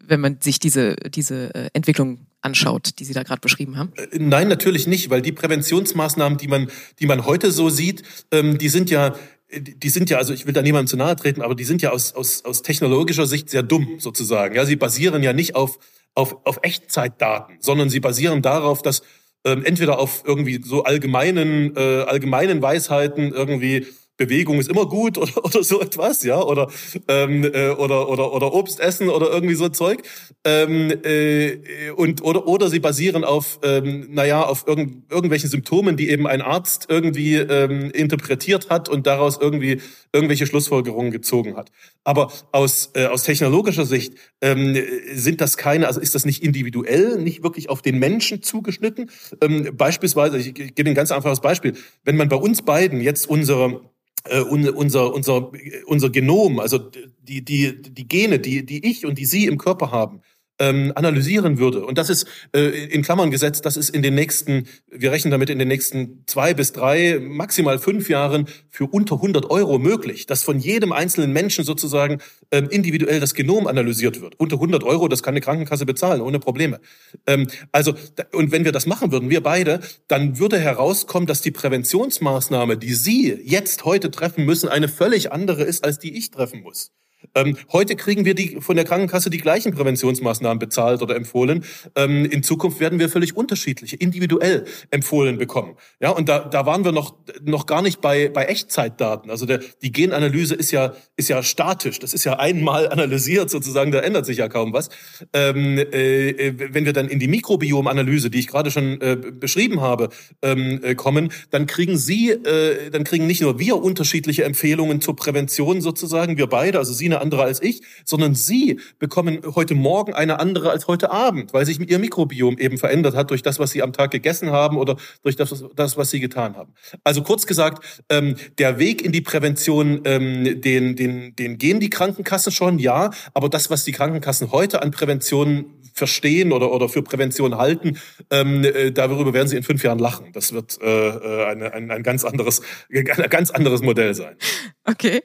S1: wenn man sich diese, diese äh, Entwicklung anschaut, die Sie da gerade beschrieben haben?
S6: Äh, nein, natürlich nicht, weil die Präventionsmaßnahmen, die man, die man heute so sieht, ähm, die sind ja die sind ja, also ich will da niemandem zu nahe treten, aber die sind ja aus, aus, aus technologischer Sicht sehr dumm sozusagen. Ja, sie basieren ja nicht auf, auf, auf Echtzeitdaten, sondern sie basieren darauf, dass ähm, entweder auf irgendwie so allgemeinen, äh, allgemeinen Weisheiten irgendwie Bewegung ist immer gut oder, oder so etwas, ja, oder, ähm, äh, oder, oder, oder Obst essen oder irgendwie so Zeug. Ähm, äh, und, oder, oder sie basieren auf, ähm, naja, auf irgend, irgendwelchen Symptomen, die eben ein Arzt irgendwie ähm, interpretiert hat und daraus irgendwie irgendwelche Schlussfolgerungen gezogen hat. Aber aus, äh, aus technologischer Sicht ähm, sind das keine, also ist das nicht individuell, nicht wirklich auf den Menschen zugeschnitten. Ähm, beispielsweise, ich, ich gebe ein ganz einfaches Beispiel, wenn man bei uns beiden jetzt unsere äh, unser, unser, unser Genom, also die, die, die Gene, die, die ich und die Sie im Körper haben, ähm, analysieren würde. Und das ist äh, in Klammern gesetzt, das ist in den nächsten, wir rechnen damit in den nächsten zwei bis drei, maximal fünf Jahren für unter 100 Euro möglich, dass von jedem einzelnen Menschen sozusagen ähm, individuell das Genom analysiert wird. Unter 100 Euro, das kann eine Krankenkasse bezahlen, ohne Probleme. Ähm, also, und wenn wir das machen würden, wir beide, dann würde herauskommen, dass die Präventionsmaßnahme, die Sie jetzt heute treffen müssen, eine völlig andere ist, als die ich treffen muss. Ähm, heute kriegen wir die, von der Krankenkasse die gleichen Präventionsmaßnahmen bezahlt oder empfohlen. Ähm, in Zukunft werden wir völlig unterschiedliche, individuell empfohlen bekommen. Ja, und da, da waren wir noch, noch gar nicht bei, bei Echtzeitdaten. Also der, die Genanalyse ist ja, ist ja statisch. Das ist ja einmal analysiert sozusagen, da ändert sich ja kaum was. Ähm, äh, wenn wir dann in die Mikrobiomanalyse, die ich gerade schon äh, beschrieben habe, ähm, äh, kommen, dann kriegen Sie, äh, dann kriegen nicht nur wir unterschiedliche Empfehlungen zur Prävention sozusagen, wir beide, also Sie eine andere als ich, sondern Sie bekommen heute Morgen eine andere als heute Abend, weil sich Ihr Mikrobiom eben verändert hat durch das, was Sie am Tag gegessen haben oder durch das, das was Sie getan haben. Also kurz gesagt, ähm, der Weg in die Prävention, ähm, den, den, den gehen die Krankenkassen schon, ja, aber das, was die Krankenkassen heute an Prävention verstehen oder, oder für Prävention halten, ähm, äh, darüber werden sie in fünf Jahren lachen. Das wird äh, äh eine, ein, ein ganz anderes, ein ganz anderes Modell sein.
S1: Okay.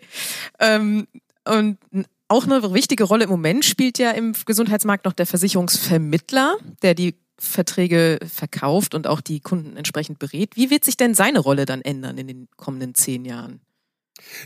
S1: Ähm, und auch eine wichtige Rolle im Moment spielt ja im Gesundheitsmarkt noch der Versicherungsvermittler, der die Verträge verkauft und auch die Kunden entsprechend berät. Wie wird sich denn seine Rolle dann ändern in den kommenden zehn Jahren?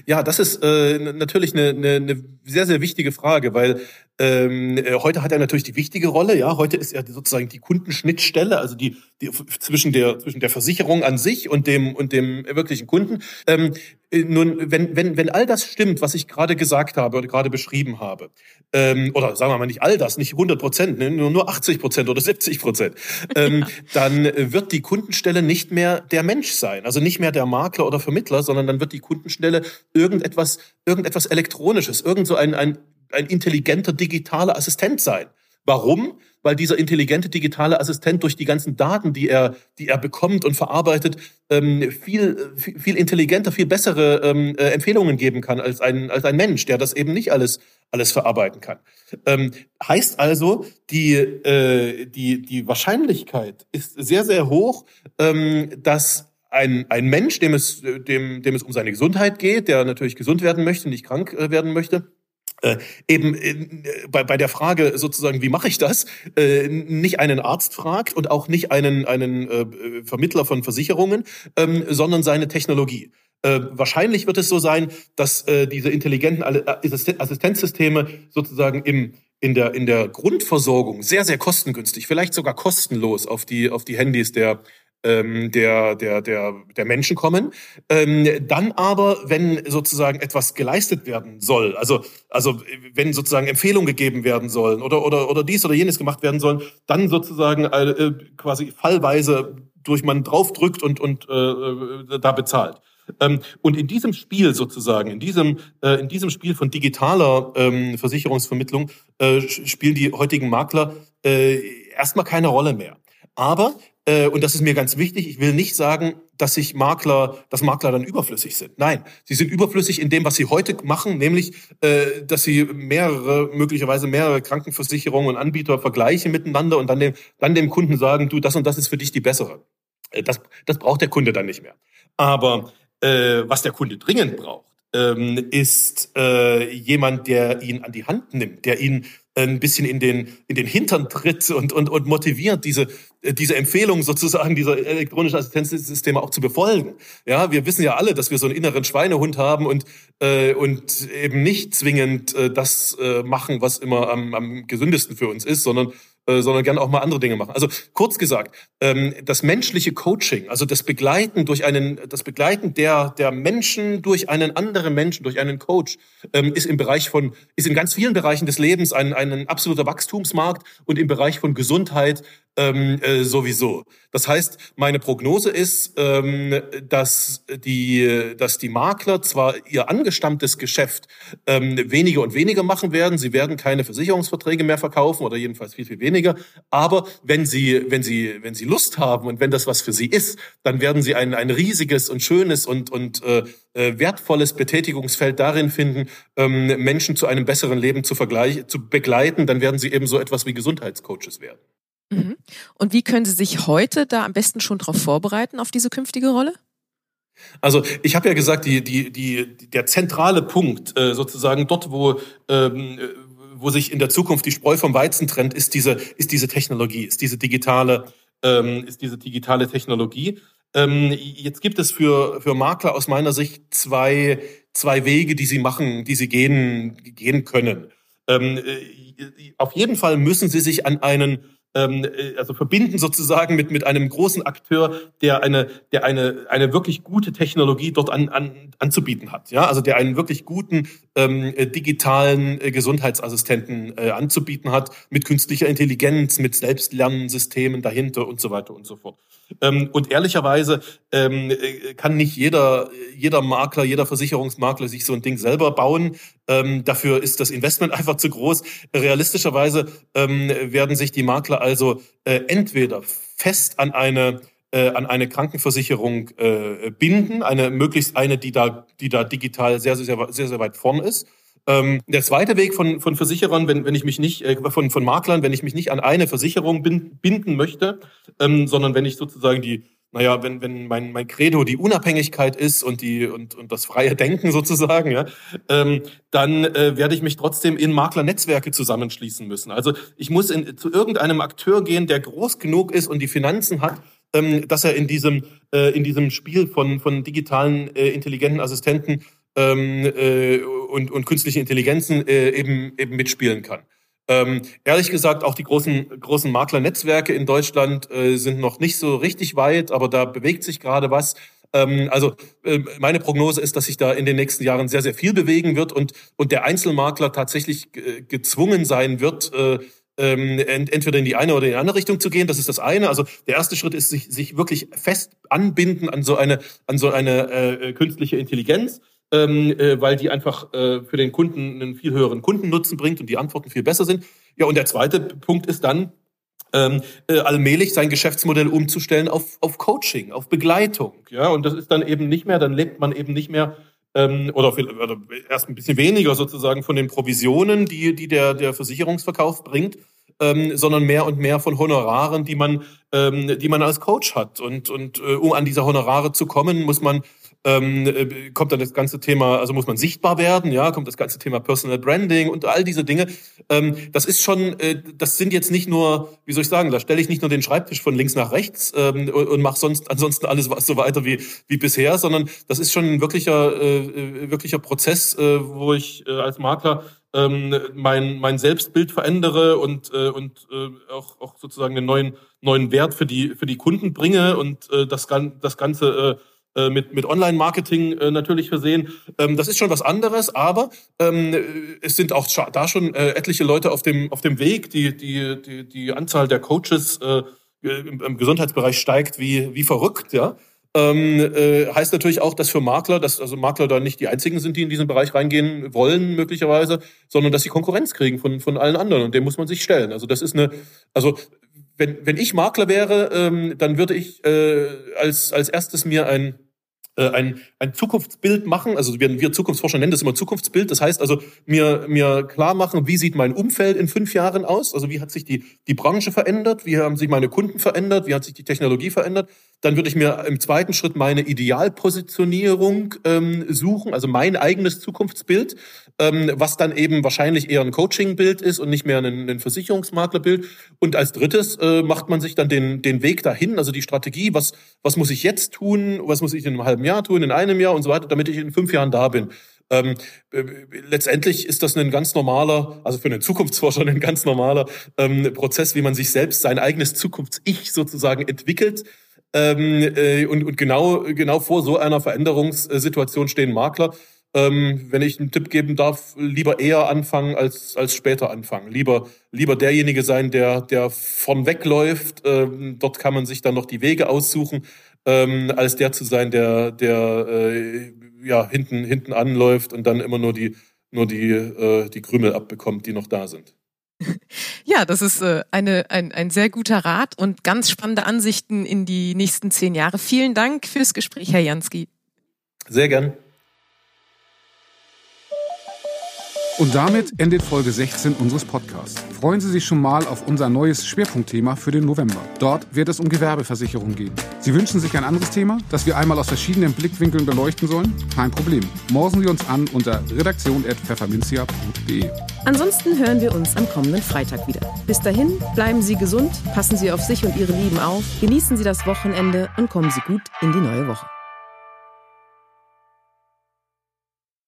S6: Ja, das ist äh, natürlich eine, eine, eine sehr, sehr wichtige Frage, weil ähm, äh, heute hat er natürlich die wichtige Rolle. Ja, heute ist er sozusagen die Kundenschnittstelle, also die, die zwischen der zwischen der Versicherung an sich und dem und dem wirklichen Kunden. Ähm, äh, nun, wenn wenn wenn all das stimmt, was ich gerade gesagt habe oder gerade beschrieben habe, ähm, oder sagen wir mal nicht all das, nicht 100 Prozent, ne, nur nur 80 Prozent oder 70 Prozent, ähm, dann wird die Kundenstelle nicht mehr der Mensch sein, also nicht mehr der Makler oder Vermittler, sondern dann wird die Kundenstelle irgendetwas irgendetwas elektronisches, irgend so ein ein ein intelligenter digitaler Assistent sein. Warum? Weil dieser intelligente digitale Assistent durch die ganzen Daten, die er, die er bekommt und verarbeitet, ähm, viel, viel intelligenter, viel bessere ähm, äh, Empfehlungen geben kann als ein, als ein Mensch, der das eben nicht alles, alles verarbeiten kann. Ähm, heißt also, die, äh, die, die Wahrscheinlichkeit ist sehr, sehr hoch, dass ein, ein Mensch, dem es, dem, dem es um seine Gesundheit geht, der natürlich gesund werden möchte, nicht krank äh, werden möchte, äh, eben äh, bei, bei der Frage sozusagen, wie mache ich das, äh, nicht einen Arzt fragt und auch nicht einen, einen äh, Vermittler von Versicherungen, ähm, sondern seine Technologie. Äh, wahrscheinlich wird es so sein, dass äh, diese intelligenten Assistenzsysteme sozusagen im in der in der Grundversorgung sehr sehr kostengünstig, vielleicht sogar kostenlos auf die auf die Handys der ähm, der, der, der, der Menschen kommen. Ähm, dann aber, wenn sozusagen etwas geleistet werden soll, also, also wenn sozusagen Empfehlungen gegeben werden sollen oder, oder, oder dies oder jenes gemacht werden sollen, dann sozusagen äh, quasi fallweise durch man draufdrückt und, und äh, äh, da bezahlt. Ähm, und in diesem Spiel sozusagen, in diesem, äh, in diesem Spiel von digitaler ähm, Versicherungsvermittlung äh, spielen die heutigen Makler äh, erstmal keine Rolle mehr. Aber äh, und das ist mir ganz wichtig, ich will nicht sagen, dass sich Makler, dass Makler dann überflüssig sind. Nein, sie sind überflüssig in dem, was sie heute machen, nämlich, äh, dass sie mehrere, möglicherweise mehrere Krankenversicherungen und Anbieter vergleichen miteinander und dann dem, dann dem Kunden sagen, du, das und das ist für dich die bessere. Äh, das, das braucht der Kunde dann nicht mehr. Aber äh, was der Kunde dringend braucht, ähm, ist äh, jemand, der ihn an die Hand nimmt, der ihn ein bisschen in den, in den Hintern tritt und, und, und motiviert, diese, diese Empfehlung sozusagen dieser elektronischen Assistenzsysteme auch zu befolgen. Ja, wir wissen ja alle, dass wir so einen inneren Schweinehund haben und, äh, und eben nicht zwingend äh, das äh, machen, was immer am, am gesündesten für uns ist, sondern äh, sondern gerne auch mal andere Dinge machen. Also kurz gesagt, ähm, das menschliche Coaching, also das Begleiten durch einen, das Begleiten der der Menschen durch einen anderen Menschen, durch einen Coach, ähm, ist im Bereich von, ist in ganz vielen Bereichen des Lebens ein, ein absoluter Wachstumsmarkt und im Bereich von Gesundheit ähm, äh, sowieso. Das heißt, meine Prognose ist, ähm, dass die, dass die Makler zwar ihr angestammtes Geschäft ähm, weniger und weniger machen werden, sie werden keine Versicherungsverträge mehr verkaufen oder jedenfalls viel viel weniger. Aber wenn sie, wenn sie, wenn sie Lust haben und wenn das was für sie ist, dann werden sie ein ein riesiges und schönes und und äh, äh wertvolles Betätigungsfeld darin finden, ähm, Menschen zu einem besseren Leben zu, vergleich, zu begleiten. Dann werden sie eben so etwas wie Gesundheitscoaches werden.
S1: Mhm. Und wie können Sie sich heute da am besten schon darauf vorbereiten, auf diese künftige Rolle?
S6: Also ich habe ja gesagt, die, die, die, der zentrale Punkt, äh, sozusagen dort, wo, ähm, wo sich in der Zukunft die Spreu vom Weizen trennt, ist diese, ist diese Technologie, ist diese digitale, ähm, ist diese digitale Technologie. Ähm, jetzt gibt es für, für Makler aus meiner Sicht zwei, zwei Wege, die sie machen, die sie gehen, gehen können. Ähm, äh, auf jeden Fall müssen sie sich an einen ähm, äh, also verbinden sozusagen mit mit einem großen Akteur, der eine der eine eine wirklich gute Technologie dort an, an anzubieten hat, ja, also der einen wirklich guten ähm, äh, digitalen äh, Gesundheitsassistenten äh, anzubieten hat mit künstlicher Intelligenz, mit Selbstlernsystemen dahinter und so weiter und so fort. Ähm, und ehrlicherweise ähm, äh, kann nicht jeder, jeder Makler, jeder Versicherungsmakler sich so ein Ding selber bauen. Ähm, dafür ist das Investment einfach zu groß. Realistischerweise ähm, werden sich die Makler also äh, entweder fest an eine äh, an eine Krankenversicherung äh, binden, eine möglichst eine, die da, die da digital sehr, sehr, sehr, sehr weit vorn ist ähm, der zweite Weg von, von Versicherern, wenn, wenn ich mich nicht, äh, von, von Maklern, wenn ich mich nicht an eine Versicherung bin, binden möchte, ähm, sondern wenn ich sozusagen die, naja, wenn, wenn mein, mein Credo die Unabhängigkeit ist und die und, und das freie Denken sozusagen, ja, ähm, dann äh, werde ich mich trotzdem in Maklernetzwerke zusammenschließen müssen. Also ich muss in, zu irgendeinem Akteur gehen, der groß genug ist und die Finanzen hat, ähm, dass er in diesem äh, in diesem Spiel von von digitalen äh, intelligenten Assistenten ähm, äh, und, und künstliche Intelligenzen äh, eben, eben mitspielen kann. Ähm, ehrlich gesagt, auch die großen, großen Maklernetzwerke in Deutschland äh, sind noch nicht so richtig weit, aber da bewegt sich gerade was. Ähm, also äh, meine Prognose ist, dass sich da in den nächsten Jahren sehr, sehr viel bewegen wird und, und der Einzelmakler tatsächlich gezwungen sein wird, äh, ähm, entweder in die eine oder in die andere Richtung zu gehen. Das ist das eine. Also der erste Schritt ist, sich, sich wirklich fest anbinden an so eine, an so eine äh, künstliche Intelligenz. Ähm, äh, weil die einfach äh, für den Kunden einen viel höheren Kundennutzen bringt und die Antworten viel besser sind. Ja, und der zweite Punkt ist dann, ähm, äh, allmählich sein Geschäftsmodell umzustellen auf, auf Coaching, auf Begleitung. Ja, und das ist dann eben nicht mehr, dann lebt man eben nicht mehr ähm, oder, oder erst ein bisschen weniger sozusagen von den Provisionen, die, die der, der Versicherungsverkauf bringt, ähm, sondern mehr und mehr von Honoraren, die man, ähm, die man als Coach hat. Und, und äh, um an diese Honorare zu kommen, muss man ähm, äh, kommt dann das ganze Thema, also muss man sichtbar werden, ja, kommt das ganze Thema Personal Branding und all diese Dinge. Ähm, das ist schon, äh, das sind jetzt nicht nur, wie soll ich sagen, da stelle ich nicht nur den Schreibtisch von links nach rechts ähm, und, und mache sonst ansonsten alles so weiter wie wie bisher, sondern das ist schon ein wirklicher äh, äh wirklicher Prozess, äh, wo ich äh, als Makler ähm, mein mein Selbstbild verändere und äh, und äh, auch auch sozusagen einen neuen neuen Wert für die für die Kunden bringe und äh, das das ganze äh, äh, mit, mit Online-Marketing äh, natürlich versehen. Ähm, das ist schon was anderes, aber ähm, es sind auch da schon äh, etliche Leute auf dem, auf dem Weg. Die, die, die, die Anzahl der Coaches äh, im, im Gesundheitsbereich steigt wie, wie verrückt, ja. Ähm, äh, heißt natürlich auch, dass für Makler, dass also Makler da nicht die einzigen sind, die in diesen Bereich reingehen wollen, möglicherweise, sondern dass sie Konkurrenz kriegen von, von allen anderen und dem muss man sich stellen. Also das ist eine, also wenn, wenn ich Makler wäre, ähm, dann würde ich äh, als, als erstes mir ein äh, ein, ein Zukunftsbild machen. Also wir, wir Zukunftsforscher nennen das immer Zukunftsbild. Das heißt also, mir, mir klar machen, wie sieht mein Umfeld in fünf Jahren aus? Also wie hat sich die, die Branche verändert? Wie haben sich meine Kunden verändert? Wie hat sich die Technologie verändert? Dann würde ich mir im zweiten Schritt meine Idealpositionierung ähm, suchen, also mein eigenes Zukunftsbild, ähm, was dann eben wahrscheinlich eher ein Coachingbild ist und nicht mehr ein, ein Versicherungsmaklerbild. Und als drittes äh, macht man sich dann den, den Weg dahin, also die Strategie, was, was muss ich jetzt tun, was muss ich in einem halben Jahr tun, in einem Jahr und so weiter, damit ich in fünf Jahren da bin. Ähm, äh, letztendlich ist das ein ganz normaler, also für einen Zukunftsforscher ein ganz normaler ähm, Prozess, wie man sich selbst sein eigenes Zukunfts-Ich sozusagen entwickelt. Ähm, äh, und, und genau, genau vor so einer Veränderungssituation stehen Makler. Ähm, wenn ich einen Tipp geben darf, lieber eher anfangen als, als später anfangen. Lieber, lieber derjenige sein, der, der von wegläuft. Ähm, dort kann man sich dann noch die Wege aussuchen, ähm, als der zu sein, der, der äh, ja, hinten, hinten anläuft und dann immer nur die, nur die, äh, die Krümel abbekommt, die noch da sind.
S1: Ja, das ist äh, eine, ein, ein sehr guter Rat und ganz spannende Ansichten in die nächsten zehn Jahre. Vielen Dank fürs Gespräch, Herr Jansky.
S6: Sehr gern.
S2: Und damit endet Folge 16 unseres Podcasts. Freuen Sie sich schon mal auf unser neues Schwerpunktthema für den November. Dort wird es um Gewerbeversicherung gehen. Sie wünschen sich ein anderes Thema, das wir einmal aus verschiedenen Blickwinkeln beleuchten sollen? Kein Problem. Morsen Sie uns an unter redaktion.pfefferminzia.de.
S1: Ansonsten hören wir uns am kommenden Freitag wieder. Bis dahin, bleiben Sie gesund, passen Sie auf sich und Ihre Lieben auf, genießen Sie das Wochenende und kommen Sie gut in die neue Woche.